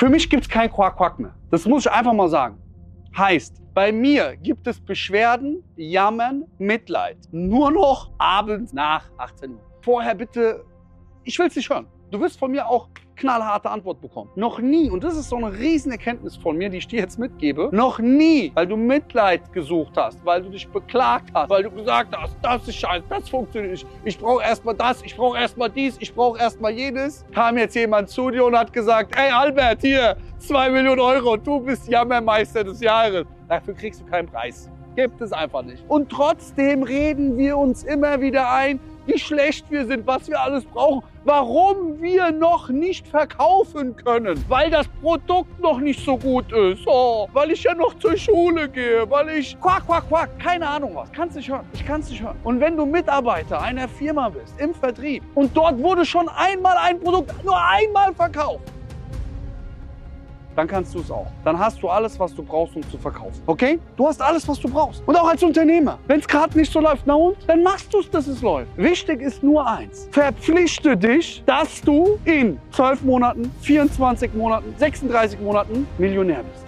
Für mich gibt es kein Quack-Quack mehr. Das muss ich einfach mal sagen. Heißt, bei mir gibt es Beschwerden, Jammern, Mitleid. Nur noch abends nach 18 Uhr. Vorher bitte, ich will es nicht hören. Du wirst von mir auch knallharte Antwort bekommen. Noch nie, und das ist so eine Riesenerkenntnis von mir, die ich dir jetzt mitgebe, noch nie, weil du Mitleid gesucht hast, weil du dich beklagt hast, weil du gesagt hast, das ist scheiße, das funktioniert nicht, ich brauche erstmal das, ich brauche erstmal dies, ich brauche erstmal jenes, kam jetzt jemand zu dir und hat gesagt, ey Albert, hier, zwei Millionen Euro, du bist Jammermeister des Jahres. Dafür kriegst du keinen Preis. Gibt es einfach nicht. Und trotzdem reden wir uns immer wieder ein, wie schlecht wir sind, was wir alles brauchen, warum wir noch nicht verkaufen können, weil das Produkt noch nicht so gut ist, oh, weil ich ja noch zur Schule gehe, weil ich quack, quack, quack, keine Ahnung was, kannst nicht hören, ich kann es nicht hören. Und wenn du Mitarbeiter einer Firma bist, im Vertrieb, und dort wurde schon einmal ein Produkt nur einmal verkauft, dann kannst du es auch. Dann hast du alles, was du brauchst, um zu verkaufen. Okay? Du hast alles, was du brauchst. Und auch als Unternehmer. Wenn es gerade nicht so läuft, na und? Dann machst du es, dass es läuft. Wichtig ist nur eins. Verpflichte dich, dass du in 12 Monaten, 24 Monaten, 36 Monaten Millionär bist.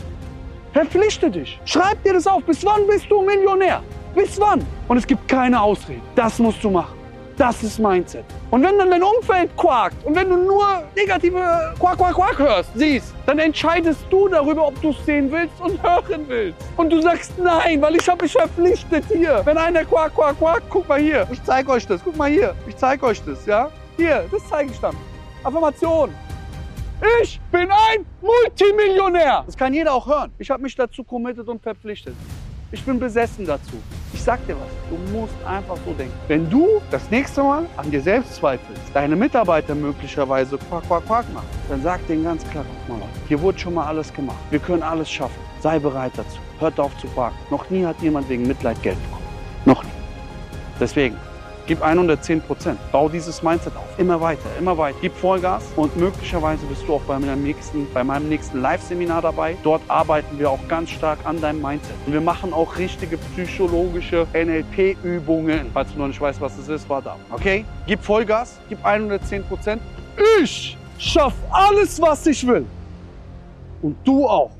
Verpflichte dich. Schreib dir das auf. Bis wann bist du Millionär? Bis wann? Und es gibt keine Ausrede. Das musst du machen. Das ist Mindset. Und wenn dann dein Umfeld quakt und wenn du nur negative Quack, Quack, Quack hörst, siehst, dann entscheidest du darüber, ob du es sehen willst und hören willst. Und du sagst nein, weil ich habe mich verpflichtet hier. Wenn einer Quack, Quack, Quack, guck mal hier. Ich zeige euch das. Guck mal hier. Ich zeige euch das, ja? Hier, das zeige ich dann. Affirmation. Ich bin ein Multimillionär. Das kann jeder auch hören. Ich habe mich dazu committed und verpflichtet. Ich bin besessen dazu. Ich sag dir was, du musst einfach so denken. Wenn du das nächste Mal an dir selbst zweifelst, deine Mitarbeiter möglicherweise quack, quack, quack machen, dann sag denen ganz klar, guck mal, hier wurde schon mal alles gemacht. Wir können alles schaffen. Sei bereit dazu. Hört auf zu quaken. Noch nie hat jemand wegen Mitleid Geld bekommen. Noch nie. Deswegen, Gib 110 Prozent. Bau dieses Mindset auf. Immer weiter, immer weiter. Gib Vollgas und möglicherweise bist du auch bei meinem nächsten, bei meinem nächsten Live-Seminar dabei. Dort arbeiten wir auch ganz stark an deinem Mindset. Und wir machen auch richtige psychologische NLP-Übungen. Falls du noch nicht weißt, was das ist, warte ab. Okay? Gib Vollgas, gib 110 Prozent. Ich schaff alles, was ich will. Und du auch.